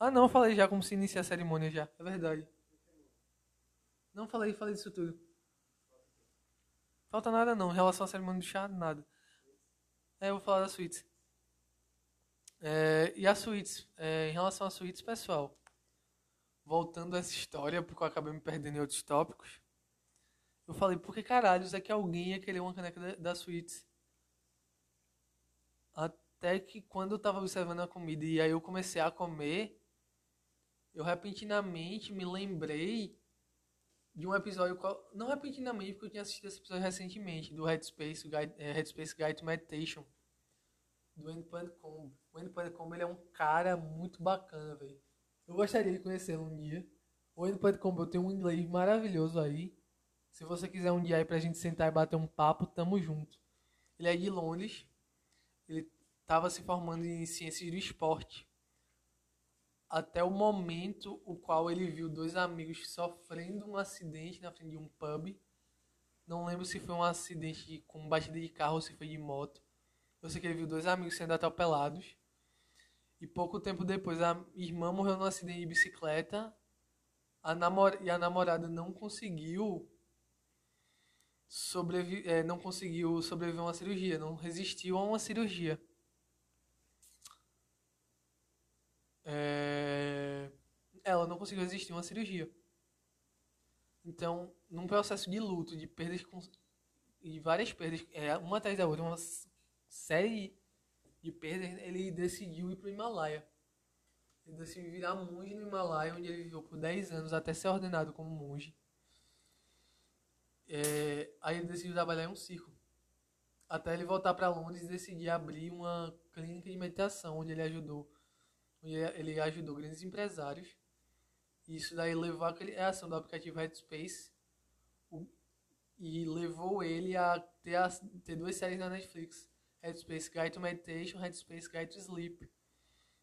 Ah, não, falei já como se inicia a cerimônia já, é verdade. Não falei, falei disso tudo. Falta nada não, em relação à cerimônia do chá, nada. É, eu vou falar da suíte. É, e a suítes, é, em relação às suítes, pessoal, voltando a essa história, porque eu acabei me perdendo em outros tópicos, eu falei, por que caralhos é que alguém ia querer uma caneca da, da suítes? Até que quando eu tava observando a comida e aí eu comecei a comer, eu repentinamente me lembrei de um episódio, não repentinamente, porque eu tinha assistido esse episódio recentemente, do Headspace Guide, é, Headspace Guide to Meditation, do Endpoint Combo. O Endpoint Combo ele é um cara muito bacana, velho. Eu gostaria de conhecê-lo um dia. O Endpoint Combo tenho um inglês maravilhoso aí. Se você quiser um dia aí pra gente sentar e bater um papo, tamo junto. Ele é de Londres. Ele estava se formando em ciências do esporte até o momento o qual ele viu dois amigos sofrendo um acidente na frente de um pub. Não lembro se foi um acidente com batida de carro ou se foi de moto. Eu sei que ele viu dois amigos sendo atropelados. E pouco tempo depois a irmã morreu num acidente de bicicleta. A namor e a namorada não conseguiu é, não conseguiu sobreviver a uma cirurgia, não resistiu a uma cirurgia. é, ela não conseguiu resistir a uma cirurgia. Então, num processo de luto, de perdas e várias perdas, é, uma atrás da outra, uma série de perdas, ele decidiu ir para o Himalaia. Ele decidiu virar monge no Himalaia, onde ele viveu por 10 anos até ser ordenado como monge. É, aí ele decidiu trabalhar em um circo. Até ele voltar para Londres e decidir abrir uma clínica de meditação, onde ele ajudou ele ajudou grandes empresários. Isso daí levou a criação do aplicativo Headspace e levou ele a ter, a ter duas séries na Netflix. Headspace Guide to Meditation, Headspace Guide to Sleep.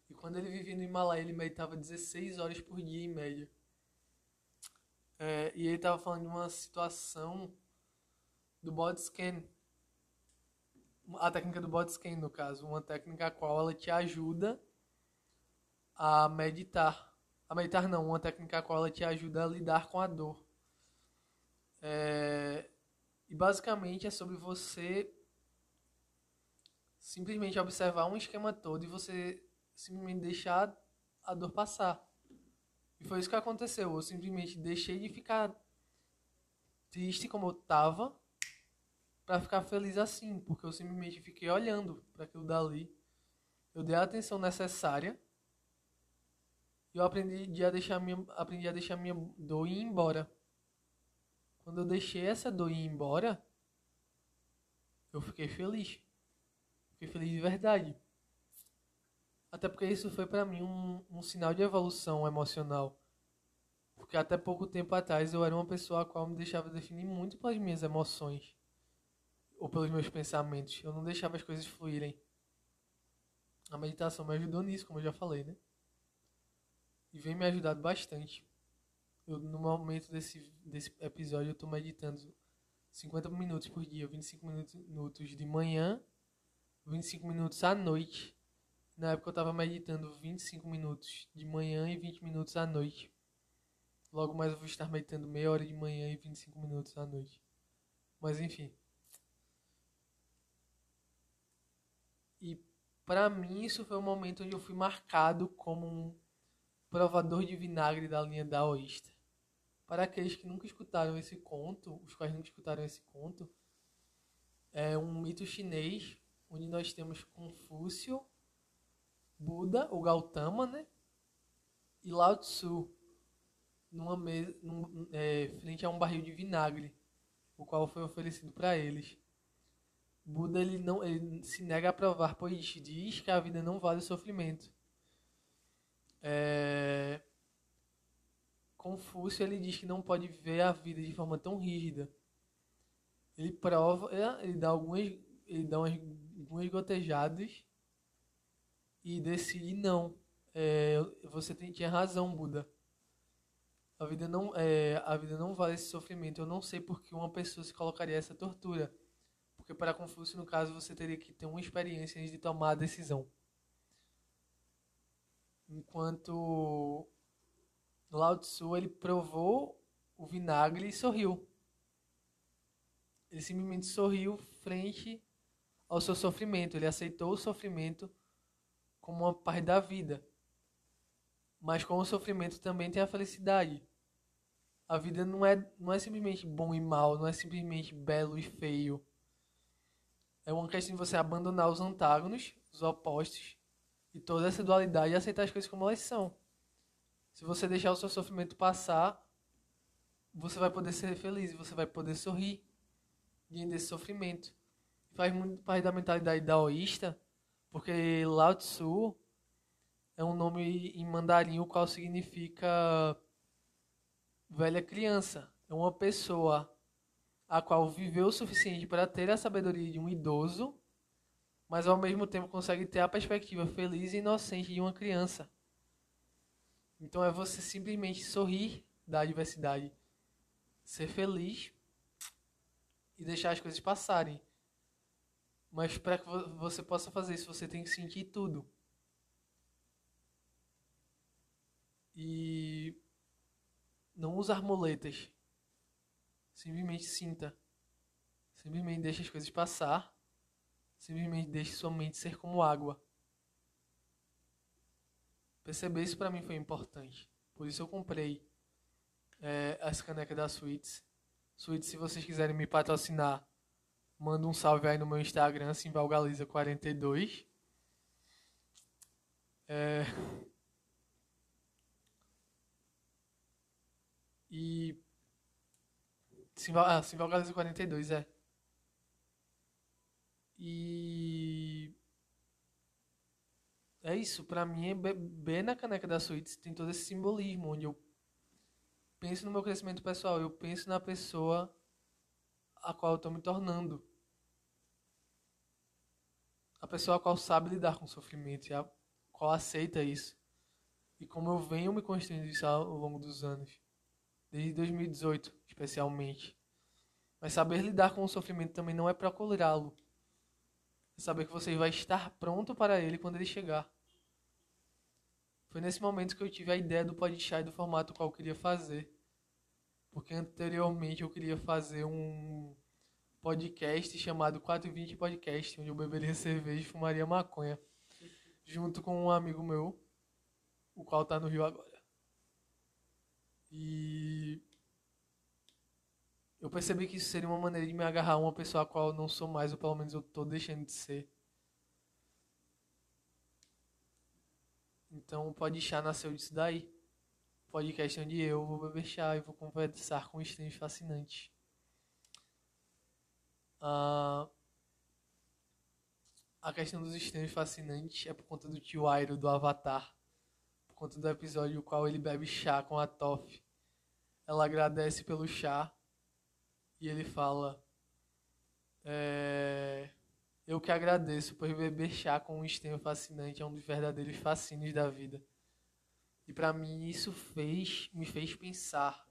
E quando ele vivia no Himalaia, ele meditava 16 horas por dia em média. É, e ele estava falando de uma situação do body scan. A técnica do body scan, no caso. Uma técnica a qual ela te ajuda a meditar. A meditar não, uma técnica qual ela te ajuda a lidar com a dor. É, e basicamente é sobre você simplesmente observar um esquema todo e você simplesmente deixar a dor passar. E foi isso que aconteceu. Eu simplesmente deixei de ficar triste como eu tava para ficar feliz assim, porque eu simplesmente fiquei olhando para aquilo dali. Eu dei a atenção necessária eu aprendi a deixar minha, aprendi a deixar minha dor ir embora. Quando eu deixei essa dor ir embora, eu fiquei feliz. Fiquei feliz de verdade. Até porque isso foi para mim um, um sinal de evolução emocional. Porque até pouco tempo atrás eu era uma pessoa a qual me deixava definir muito pelas minhas emoções ou pelos meus pensamentos. Eu não deixava as coisas fluírem. A meditação me ajudou nisso, como eu já falei, né? E vem me ajudando bastante. Eu, no momento desse, desse episódio, eu estou meditando 50 minutos por dia, 25 minutos de manhã, 25 minutos à noite. Na época eu estava meditando 25 minutos de manhã e 20 minutos à noite. Logo mais eu vou estar meditando meia hora de manhã e 25 minutos à noite. Mas enfim. E para mim isso foi um momento onde eu fui marcado como um provador de vinagre da linha daoísta. Para aqueles que nunca escutaram esse conto, os quais nunca escutaram esse conto, é um mito chinês onde nós temos Confúcio, Buda, o Gautama, né? E Lao Tzu, numa mesa, num, é, frente a um barril de vinagre, o qual foi oferecido para eles. Buda ele não ele se nega a provar, pois diz que a vida não vale o sofrimento. É... Confúcio ele diz que não pode ver a vida de forma tão rígida. Ele prova, é, ele dá algumas, ele dá umas, algumas gotejadas e decide não. É, você tem, tinha razão, Buda. A vida não, é, a vida não vale esse sofrimento. Eu não sei por que uma pessoa se colocaria essa tortura. Porque para Confúcio, no caso, você teria que ter uma experiência antes de tomar a decisão. Enquanto Lao Tzu, ele provou o vinagre e sorriu. Ele simplesmente sorriu frente ao seu sofrimento. Ele aceitou o sofrimento como uma parte da vida. Mas com o sofrimento também tem a felicidade. A vida não é, não é simplesmente bom e mal, não é simplesmente belo e feio. É uma questão de você abandonar os antágonos, os opostos, e toda essa dualidade e aceitar as coisas como elas são. Se você deixar o seu sofrimento passar, você vai poder ser feliz, você vai poder sorrir diante desse sofrimento. Faz muito parte da mentalidade daoísta, porque Lao Tzu é um nome em mandarim, o qual significa velha criança. É uma pessoa a qual viveu o suficiente para ter a sabedoria de um idoso, mas ao mesmo tempo consegue ter a perspectiva feliz e inocente de uma criança. Então é você simplesmente sorrir da adversidade, ser feliz e deixar as coisas passarem. Mas para que você possa fazer isso, você tem que sentir tudo. E não usar muletas. Simplesmente sinta. Simplesmente deixe as coisas passar. Simplesmente deixe sua mente ser como água. Perceber isso para mim foi importante. Por isso eu comprei é, as canecas da Suítes. Suítes, se vocês quiserem me patrocinar, manda um salve aí no meu Instagram, Simvalgaliza42. É... E. Simval, ah, Simvalgaliza 42, é. E. É isso, pra mim é bem na caneca da suíte tem todo esse simbolismo, onde eu penso no meu crescimento pessoal, eu penso na pessoa a qual eu estou me tornando. A pessoa a qual sabe lidar com o sofrimento e a qual aceita isso. E como eu venho me construindo isso ao longo dos anos desde 2018, especialmente. Mas saber lidar com o sofrimento também não é procurá-lo. É saber que você vai estar pronto para ele quando ele chegar. Foi nesse momento que eu tive a ideia do podcast e do formato qual eu queria fazer. Porque anteriormente eu queria fazer um podcast chamado 420 Podcast, onde eu beberia cerveja e fumaria maconha. Junto com um amigo meu, o qual está no Rio agora. E eu percebi que isso seria uma maneira de me agarrar a uma pessoa a qual eu não sou mais, ou pelo menos eu estou deixando de ser. Então o Pode Chá nasceu disso daí. Podcast onde eu vou beber chá e vou conversar com estranhos fascinantes. Uh, a questão dos estranhos fascinantes é por conta do tio Airo do Avatar. Por conta do episódio no qual ele bebe chá com a Toff ela agradece pelo chá e ele fala: é, Eu que agradeço por beber chá com um estranho fascinante, é um dos verdadeiros fascínios da vida. E para mim isso fez, me fez pensar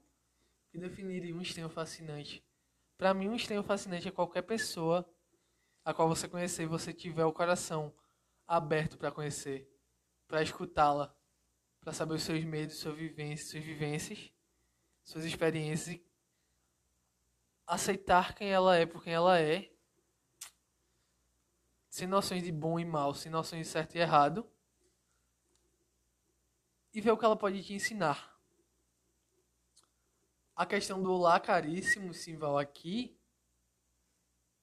que definiria um estranho fascinante. Para mim um estranho fascinante é qualquer pessoa a qual você conhecer e você tiver o coração aberto para conhecer, para escutá-la, para saber os seus medos, suas vivências, suas vivências suas experiências aceitar quem ela é por quem ela é, sem noções de bom e mal, sem noções de certo e errado, e ver o que ela pode te ensinar. A questão do olá caríssimo Simval aqui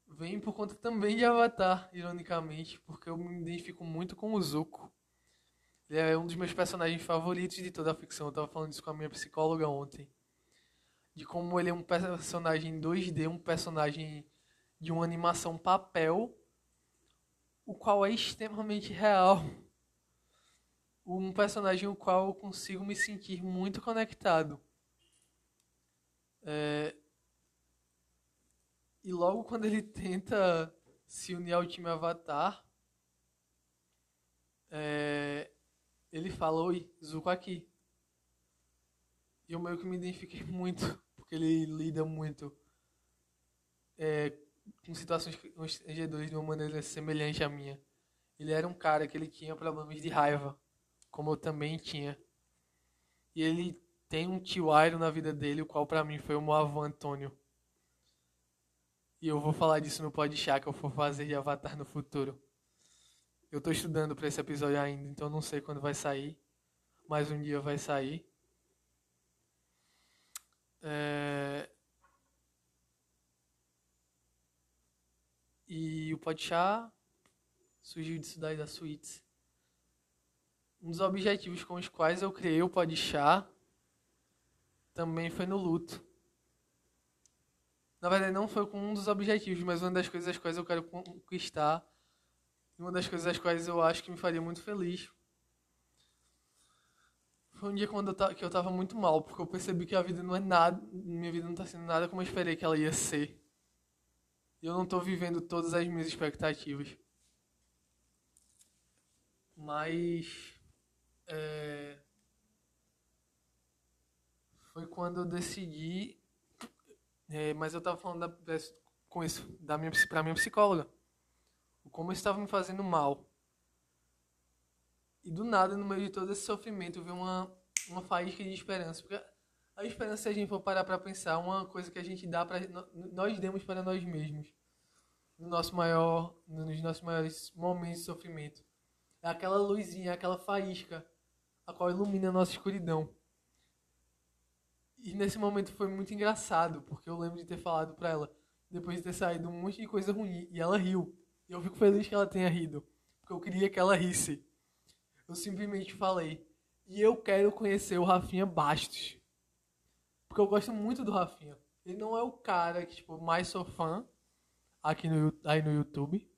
vem por conta também de Avatar, ironicamente, porque eu me identifico muito com o Zuko. Ele é um dos meus personagens favoritos de toda a ficção. Eu tava falando isso com a minha psicóloga ontem de como ele é um personagem 2D, um personagem de uma animação papel, o qual é extremamente real. Um personagem o qual eu consigo me sentir muito conectado. É... E logo quando ele tenta se unir ao time Avatar, é... ele fala, oi, Zuko aqui. Eu meio que me identifiquei muito, porque ele lida muito é, com situações constrangedoras de uma maneira semelhante à minha. Ele era um cara que ele tinha problemas de raiva, como eu também tinha. E ele tem um tio Iron na vida dele, o qual para mim foi o Moavan Antônio. E eu vou falar disso no podcast que eu for fazer de Avatar no futuro. Eu tô estudando para esse episódio ainda, então não sei quando vai sair. Mas um dia vai sair. É... E o Podchá surgiu disso daí da Suítes. Um dos objetivos com os quais eu criei o Podchá também foi no luto. Na verdade, não foi com um dos objetivos, mas uma das coisas as quais eu quero conquistar. Uma das coisas as quais eu acho que me faria muito feliz. Foi um dia quando eu que eu tava muito mal, porque eu percebi que a vida não é nada, minha vida não tá sendo nada como eu esperei que ela ia ser. E eu não tô vivendo todas as minhas expectativas. Mas é, foi quando eu decidi é, mas eu estava falando da, com isso, da minha, pra minha psicóloga. Como estava me fazendo mal. E do nada, no meio de todo esse sofrimento, vi uma, uma faísca de esperança. Porque a esperança, se a gente for parar para pensar, é uma coisa que a gente dá para nós demos para nós mesmos. No nosso maior, nos nossos maiores momentos de sofrimento. É aquela luzinha, aquela faísca, a qual ilumina a nossa escuridão. E nesse momento foi muito engraçado, porque eu lembro de ter falado pra ela, depois de ter saído um monte de coisa ruim, e ela riu. E eu fico feliz que ela tenha rido, porque eu queria que ela risse. Eu simplesmente falei, e eu quero conhecer o Rafinha Bastos. Porque eu gosto muito do Rafinha. Ele não é o cara que, tipo, mais sou fã aqui no, aí no YouTube.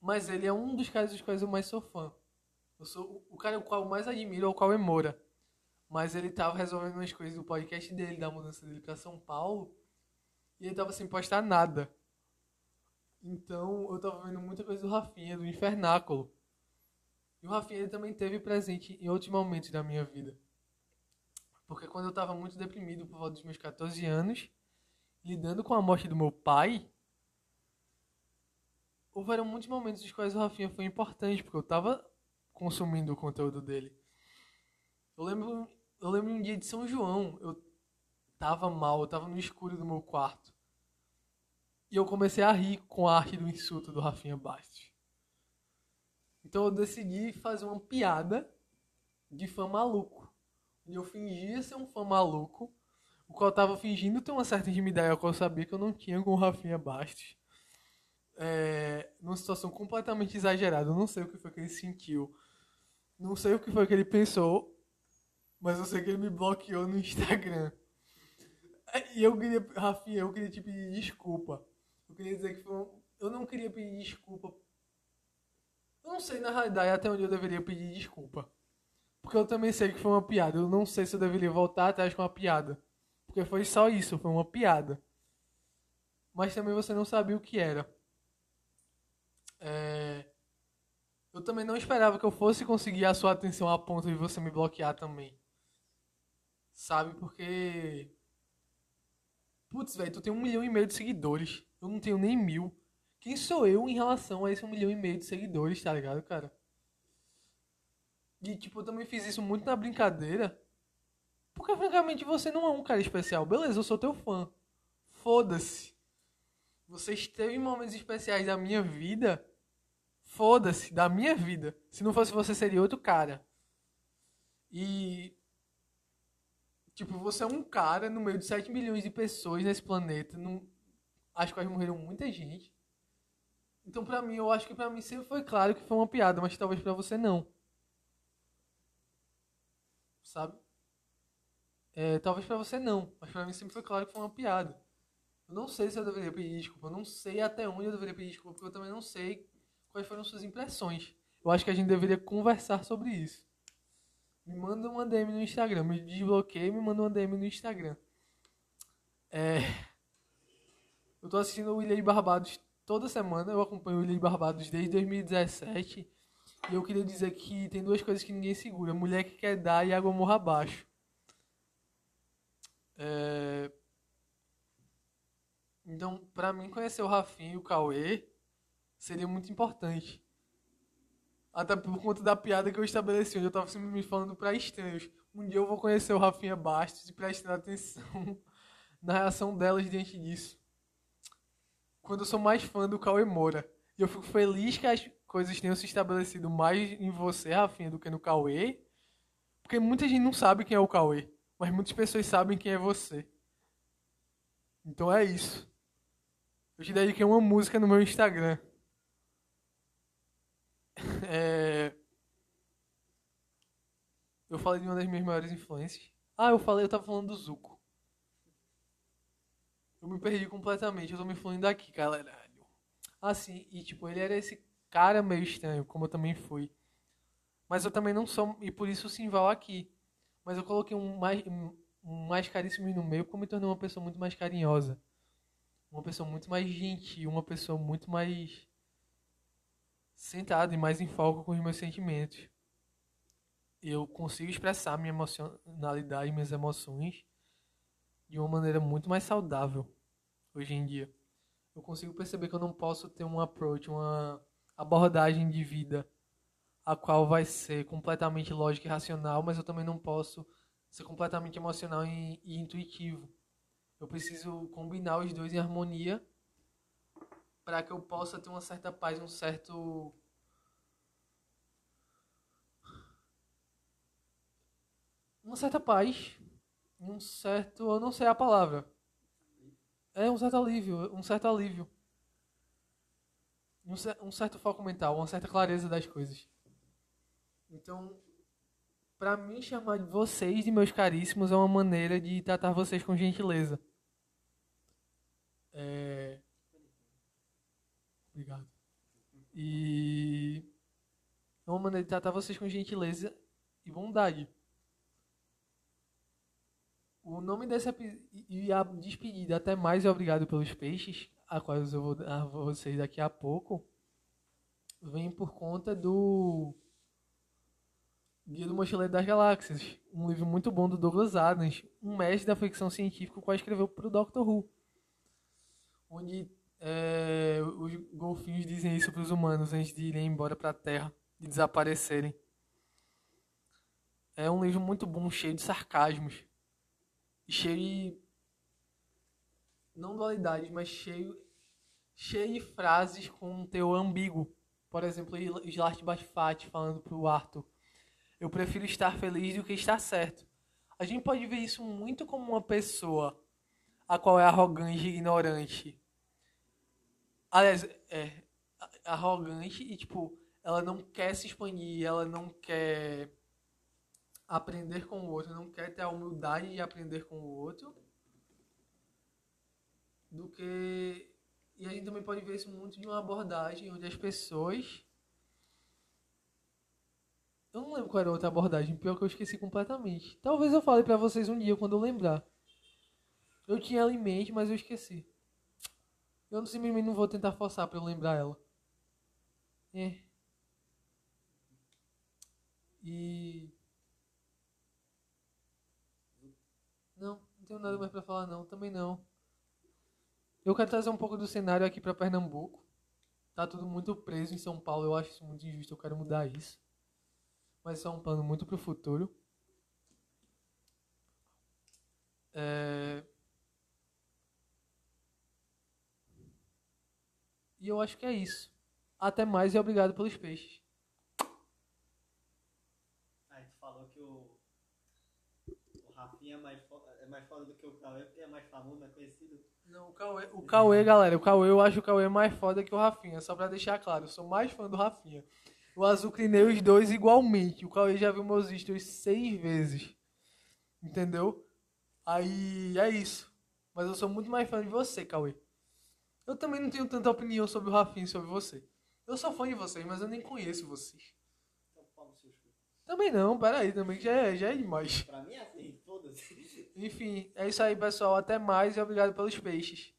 Mas ele é um dos caras dos quais eu mais sou fã. Eu sou o cara o qual eu mais admiro, é o qual é Moura. Mas ele tava resolvendo umas coisas do podcast dele, da mudança dele pra São Paulo. E ele tava sem postar nada. Então eu tava vendo muita coisa do Rafinha, do Infernáculo. E o Rafinha ele também teve presente em outros momentos da minha vida. Porque quando eu tava muito deprimido por volta dos meus 14 anos, lidando com a morte do meu pai, houveram muitos momentos nos quais o Rafinha foi importante, porque eu tava consumindo o conteúdo dele. Eu lembro eu lembro um dia de São João, eu tava mal, eu tava no escuro do meu quarto. E eu comecei a rir com a arte do insulto do Rafinha Bastos. Então eu decidi fazer uma piada de fã maluco. E eu fingia ser um fã maluco, o qual eu tava fingindo ter uma certa intimidade, o qual eu sabia que eu não tinha com o Rafinha Bastos. É, numa situação completamente exagerada. Eu não sei o que foi que ele sentiu. Não sei o que foi que ele pensou mas eu sei que ele me bloqueou no Instagram. E eu queria, Rafinha, eu queria te pedir desculpa. Eu queria dizer que foi um, Eu não queria pedir desculpa. Eu não sei, na realidade, até onde eu deveria pedir desculpa. Porque eu também sei que foi uma piada. Eu não sei se eu deveria voltar atrás com uma piada. Porque foi só isso, foi uma piada. Mas também você não sabia o que era. É... Eu também não esperava que eu fosse conseguir a sua atenção a ponto de você me bloquear também. Sabe? Porque. Putz, velho, tu tem um milhão e meio de seguidores. Eu não tenho nem mil. Quem sou eu em relação a esse um milhão e meio de seguidores, tá ligado, cara? E, tipo, eu também fiz isso muito na brincadeira. Porque, francamente, você não é um cara especial. Beleza, eu sou teu fã. Foda-se. Você esteve em momentos especiais da minha vida. Foda-se, da minha vida. Se não fosse você, seria outro cara. E Tipo, você é um cara no meio de 7 milhões de pessoas nesse planeta. Não... Acho que morreram muita gente. Então, pra mim, eu acho que pra mim sempre foi claro que foi uma piada, mas talvez pra você não. Sabe? É, talvez pra você não, mas pra mim sempre foi claro que foi uma piada. Eu não sei se eu deveria pedir desculpa, eu não sei até onde eu deveria pedir desculpa, porque eu também não sei quais foram suas impressões. Eu acho que a gente deveria conversar sobre isso me manda uma DM no Instagram. Me desbloqueia e me manda uma DM no Instagram. É... Eu tô assistindo o William Barbados toda semana. Eu acompanho o William Barbados desde 2017. E eu queria dizer que tem duas coisas que ninguém segura: mulher que quer dar e água morra abaixo. É... Então, pra mim, conhecer o Rafinha e o Cauê seria muito importante. Até por conta da piada que eu estabeleci, onde eu tava sempre me falando pra estranhos. Um dia eu vou conhecer o Rafinha Bastos e prestar atenção na reação delas diante disso. Quando eu sou mais fã do Cauê Moura. E eu fico feliz que as coisas tenham se estabelecido mais em você, Rafinha, do que no Cauê. Porque muita gente não sabe quem é o Cauê. Mas muitas pessoas sabem quem é você. Então é isso. Eu te dediquei uma música no meu Instagram. É... Eu falei de uma das minhas maiores influências. Ah, eu falei, eu tava falando do Zuko. Eu me perdi completamente, eu tô me fluindo aqui, galera. Assim, e tipo, ele era esse cara meio estranho, como eu também fui. Mas eu também não sou, e por isso o Simval aqui. Mas eu coloquei um mais, um mais caríssimo no meio, eu me tornei uma pessoa muito mais carinhosa. Uma pessoa muito mais gentil, uma pessoa muito mais centrada e mais em foco com os meus sentimentos. Eu consigo expressar minha emocionalidade, minhas emoções de uma maneira muito mais saudável hoje em dia. Eu consigo perceber que eu não posso ter um approach, uma abordagem de vida a qual vai ser completamente lógica e racional, mas eu também não posso ser completamente emocional e, e intuitivo. Eu preciso combinar os dois em harmonia para que eu possa ter uma certa paz, um certo uma certa paz, um certo, eu não sei a palavra. É um certo alívio, um certo alívio. Um, certo foco mental, uma certa clareza das coisas. Então, para mim chamar vocês de meus caríssimos é uma maneira de tratar vocês com gentileza. É... Obrigado. E é uma maneira de tratar vocês com gentileza e bondade. O nome desse e a despedida, até mais e obrigado pelos peixes, a quais eu vou dar a vocês daqui a pouco, vem por conta do Guia do Mochileiro das Galáxias, um livro muito bom do Douglas Adams, um mestre da ficção científica, o qual escreveu para o Doctor Who, onde é, os golfinhos dizem isso para os humanos antes de irem embora para a Terra e desaparecerem. É um livro muito bom, cheio de sarcasmos, cheio de não dualidades, mas cheio cheio de frases com um teor ambíguo. Por exemplo, Slart Basfat falando pro Arthur eu prefiro estar feliz do que estar certo. A gente pode ver isso muito como uma pessoa a qual é arrogante e ignorante. Aliás, é arrogante e tipo, ela não quer se expandir, ela não quer aprender com o outro, não quer ter a humildade de aprender com o outro. Do que e a gente também pode ver isso muito de uma abordagem onde as pessoas eu não lembro qual era a outra abordagem, pior que eu esqueci completamente. Talvez eu fale para vocês um dia quando eu lembrar. Eu tinha ela em mente, mas eu esqueci. Eu simplesmente não vou tentar forçar para eu lembrar ela. É. E. Não, não tenho nada mais para falar, não. Também não. Eu quero trazer um pouco do cenário aqui para Pernambuco. Tá tudo muito preso em São Paulo. Eu acho isso muito injusto. Eu quero mudar isso mas isso é um plano muito para o futuro. É... E eu acho que é isso. Até mais e obrigado pelos peixes. Aí tu falou que o, o Rafinha é mais, foda, é mais foda do que o Cauê, porque é mais famoso, mais conhecido. Não, o Cauê, o Cauê, galera, o Cauê, eu acho o Cauê mais foda que o Rafinha. Só pra deixar claro, eu sou mais fã do Rafinha. Eu azucrinei os dois igualmente. O Cauê já viu meus stories seis vezes. Entendeu? Aí é isso. Mas eu sou muito mais fã de você, Cauê. Eu também não tenho tanta opinião sobre o Rafinha e sobre você. Eu sou fã de vocês, mas eu nem conheço vocês. Então, também não, peraí, também já é, já é demais. Pra mim é assim, foda-se. Enfim, é isso aí, pessoal. Até mais e obrigado pelos peixes.